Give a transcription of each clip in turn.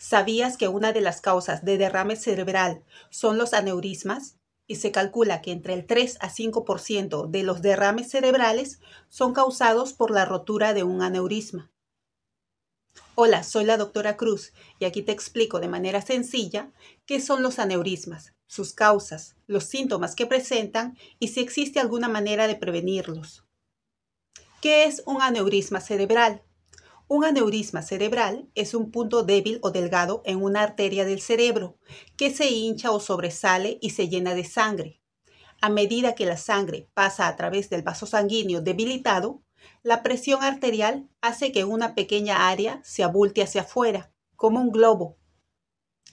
¿Sabías que una de las causas de derrame cerebral son los aneurismas? Y se calcula que entre el 3 a 5% de los derrames cerebrales son causados por la rotura de un aneurisma. Hola, soy la doctora Cruz y aquí te explico de manera sencilla qué son los aneurismas, sus causas, los síntomas que presentan y si existe alguna manera de prevenirlos. ¿Qué es un aneurisma cerebral? Un aneurisma cerebral es un punto débil o delgado en una arteria del cerebro que se hincha o sobresale y se llena de sangre. A medida que la sangre pasa a través del vaso sanguíneo debilitado, la presión arterial hace que una pequeña área se abulte hacia afuera, como un globo.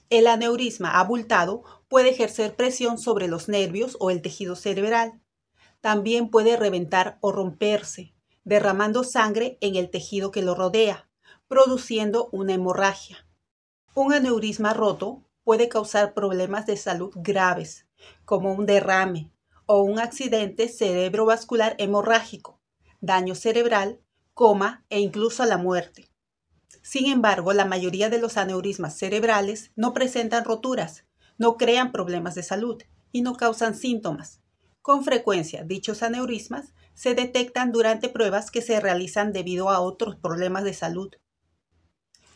El aneurisma abultado puede ejercer presión sobre los nervios o el tejido cerebral. También puede reventar o romperse, derramando sangre en el tejido que lo rodea, produciendo una hemorragia. Un aneurisma roto puede causar problemas de salud graves, como un derrame o un accidente cerebrovascular hemorrágico, daño cerebral, coma e incluso la muerte. Sin embargo, la mayoría de los aneurismas cerebrales no presentan roturas, no crean problemas de salud y no causan síntomas. Con frecuencia, dichos aneurismas se detectan durante pruebas que se realizan debido a otros problemas de salud.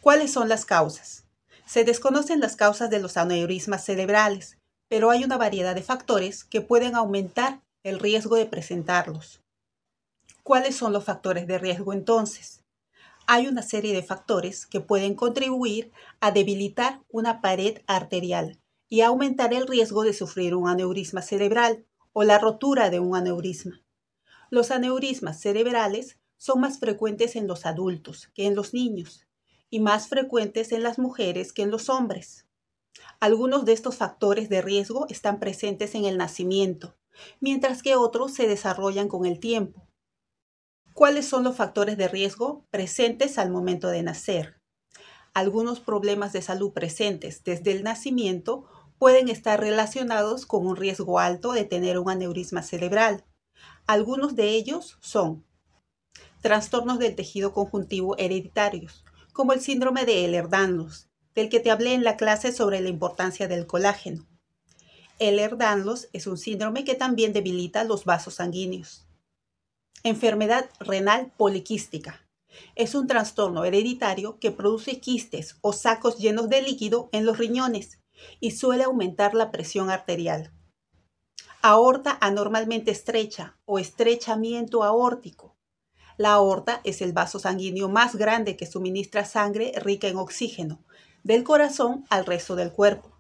¿Cuáles son las causas? Se desconocen las causas de los aneurismas cerebrales, pero hay una variedad de factores que pueden aumentar el riesgo de presentarlos. ¿Cuáles son los factores de riesgo entonces? Hay una serie de factores que pueden contribuir a debilitar una pared arterial y aumentar el riesgo de sufrir un aneurisma cerebral o la rotura de un aneurisma. Los aneurismas cerebrales son más frecuentes en los adultos que en los niños y más frecuentes en las mujeres que en los hombres. Algunos de estos factores de riesgo están presentes en el nacimiento, mientras que otros se desarrollan con el tiempo. ¿Cuáles son los factores de riesgo presentes al momento de nacer? Algunos problemas de salud presentes desde el nacimiento pueden estar relacionados con un riesgo alto de tener un aneurisma cerebral, algunos de ellos son trastornos del tejido conjuntivo hereditarios, como el síndrome de Ehlers-Danlos, del que te hablé en la clase sobre la importancia del colágeno. Ehlers-Danlos es un síndrome que también debilita los vasos sanguíneos. Enfermedad renal poliquística. Es un trastorno hereditario que produce quistes o sacos llenos de líquido en los riñones y suele aumentar la presión arterial aorta anormalmente estrecha o estrechamiento aórtico. La aorta es el vaso sanguíneo más grande que suministra sangre rica en oxígeno del corazón al resto del cuerpo.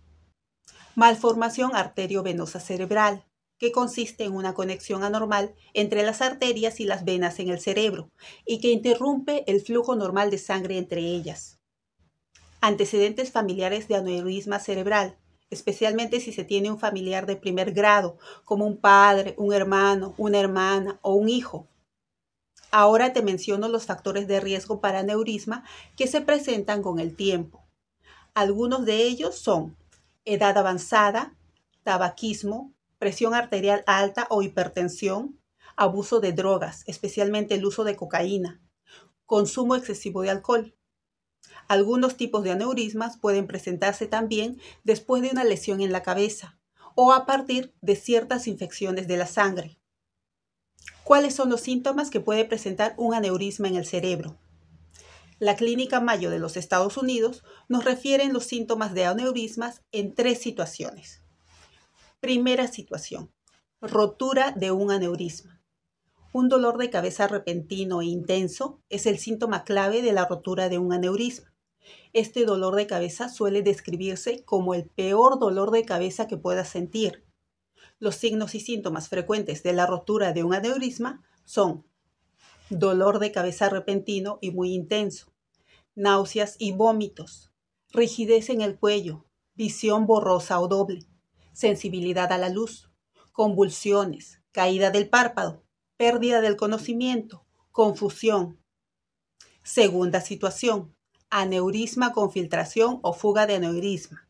Malformación arteriovenosa cerebral, que consiste en una conexión anormal entre las arterias y las venas en el cerebro y que interrumpe el flujo normal de sangre entre ellas. Antecedentes familiares de aneurisma cerebral, especialmente si se tiene un familiar de primer grado, como un padre, un hermano, una hermana o un hijo. Ahora te menciono los factores de riesgo para aneurisma que se presentan con el tiempo. Algunos de ellos son edad avanzada, tabaquismo, presión arterial alta o hipertensión, abuso de drogas, especialmente el uso de cocaína, consumo excesivo de alcohol, algunos tipos de aneurismas pueden presentarse también después de una lesión en la cabeza o a partir de ciertas infecciones de la sangre. ¿Cuáles son los síntomas que puede presentar un aneurisma en el cerebro? La Clínica Mayo de los Estados Unidos nos refiere los síntomas de aneurismas en tres situaciones. Primera situación, rotura de un aneurisma. Un dolor de cabeza repentino e intenso es el síntoma clave de la rotura de un aneurisma. Este dolor de cabeza suele describirse como el peor dolor de cabeza que puedas sentir. Los signos y síntomas frecuentes de la rotura de un aneurisma son dolor de cabeza repentino y muy intenso, náuseas y vómitos, rigidez en el cuello, visión borrosa o doble, sensibilidad a la luz, convulsiones, caída del párpado, pérdida del conocimiento, confusión. Segunda situación, aneurisma con filtración o fuga de aneurisma.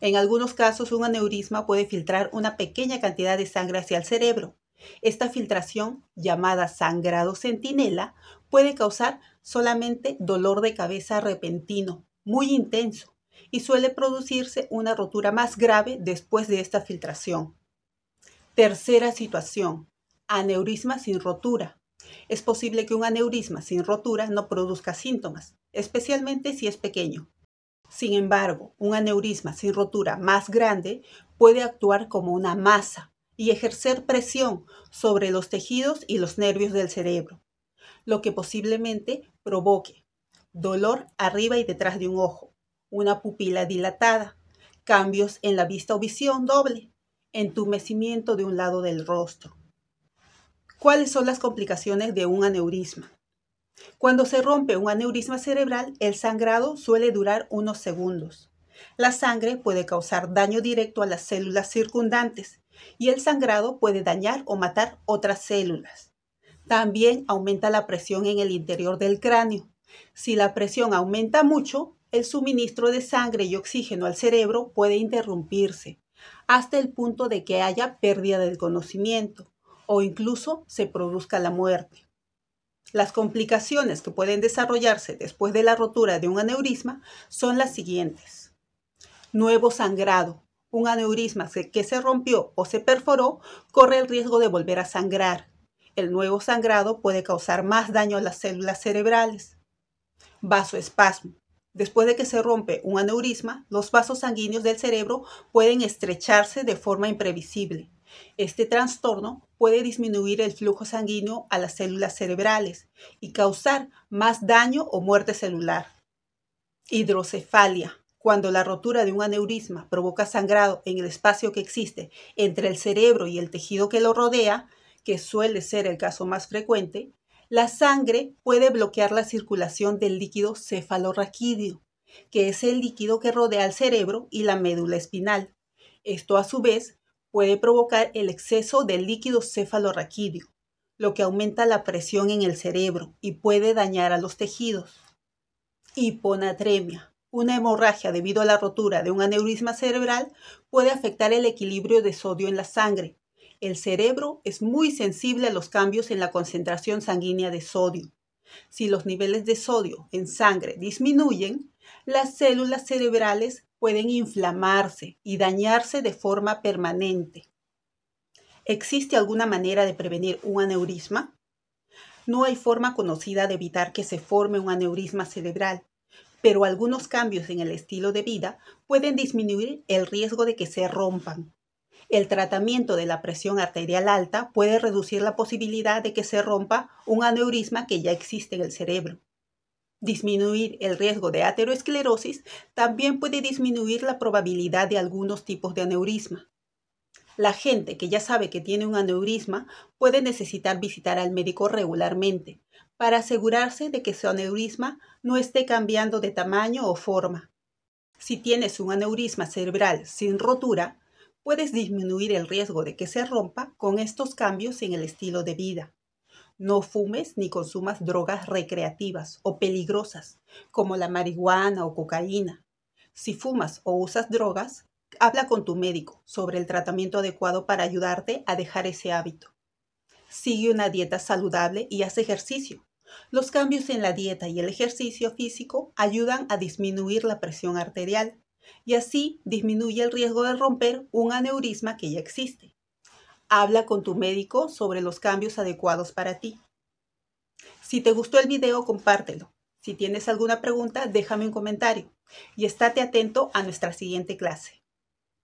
En algunos casos, un aneurisma puede filtrar una pequeña cantidad de sangre hacia el cerebro. Esta filtración, llamada sangrado centinela, puede causar solamente dolor de cabeza repentino, muy intenso, y suele producirse una rotura más grave después de esta filtración. Tercera situación, aneurisma sin rotura. Es posible que un aneurisma sin rotura no produzca síntomas, especialmente si es pequeño. Sin embargo, un aneurisma sin rotura más grande puede actuar como una masa y ejercer presión sobre los tejidos y los nervios del cerebro, lo que posiblemente provoque dolor arriba y detrás de un ojo, una pupila dilatada, cambios en la vista o visión doble, entumecimiento de un lado del rostro. ¿Cuáles son las complicaciones de un aneurisma? Cuando se rompe un aneurisma cerebral, el sangrado suele durar unos segundos. La sangre puede causar daño directo a las células circundantes y el sangrado puede dañar o matar otras células. También aumenta la presión en el interior del cráneo. Si la presión aumenta mucho, el suministro de sangre y oxígeno al cerebro puede interrumpirse hasta el punto de que haya pérdida del conocimiento o incluso se produzca la muerte. Las complicaciones que pueden desarrollarse después de la rotura de un aneurisma son las siguientes. Nuevo sangrado. Un aneurisma que se rompió o se perforó corre el riesgo de volver a sangrar. El nuevo sangrado puede causar más daño a las células cerebrales. Vasoespasmo. Después de que se rompe un aneurisma, los vasos sanguíneos del cerebro pueden estrecharse de forma imprevisible. Este trastorno puede disminuir el flujo sanguíneo a las células cerebrales y causar más daño o muerte celular. Hidrocefalia. Cuando la rotura de un aneurisma provoca sangrado en el espacio que existe entre el cerebro y el tejido que lo rodea, que suele ser el caso más frecuente, la sangre puede bloquear la circulación del líquido cefalorraquídeo, que es el líquido que rodea al cerebro y la médula espinal. Esto a su vez puede provocar el exceso del líquido cefalorraquídeo, lo que aumenta la presión en el cerebro y puede dañar a los tejidos. Hiponatremia. Una hemorragia debido a la rotura de un aneurisma cerebral puede afectar el equilibrio de sodio en la sangre, el cerebro es muy sensible a los cambios en la concentración sanguínea de sodio. Si los niveles de sodio en sangre disminuyen, las células cerebrales pueden inflamarse y dañarse de forma permanente. ¿Existe alguna manera de prevenir un aneurisma? No hay forma conocida de evitar que se forme un aneurisma cerebral, pero algunos cambios en el estilo de vida pueden disminuir el riesgo de que se rompan. El tratamiento de la presión arterial alta puede reducir la posibilidad de que se rompa un aneurisma que ya existe en el cerebro. Disminuir el riesgo de aterosclerosis también puede disminuir la probabilidad de algunos tipos de aneurisma. La gente que ya sabe que tiene un aneurisma puede necesitar visitar al médico regularmente para asegurarse de que su aneurisma no esté cambiando de tamaño o forma. Si tienes un aneurisma cerebral sin rotura, puedes disminuir el riesgo de que se rompa con estos cambios en el estilo de vida. No fumes ni consumas drogas recreativas o peligrosas, como la marihuana o cocaína. Si fumas o usas drogas, habla con tu médico sobre el tratamiento adecuado para ayudarte a dejar ese hábito. Sigue una dieta saludable y haz ejercicio. Los cambios en la dieta y el ejercicio físico ayudan a disminuir la presión arterial, y así disminuye el riesgo de romper un aneurisma que ya existe. Habla con tu médico sobre los cambios adecuados para ti. Si te gustó el video, compártelo. Si tienes alguna pregunta, déjame un comentario y estate atento a nuestra siguiente clase.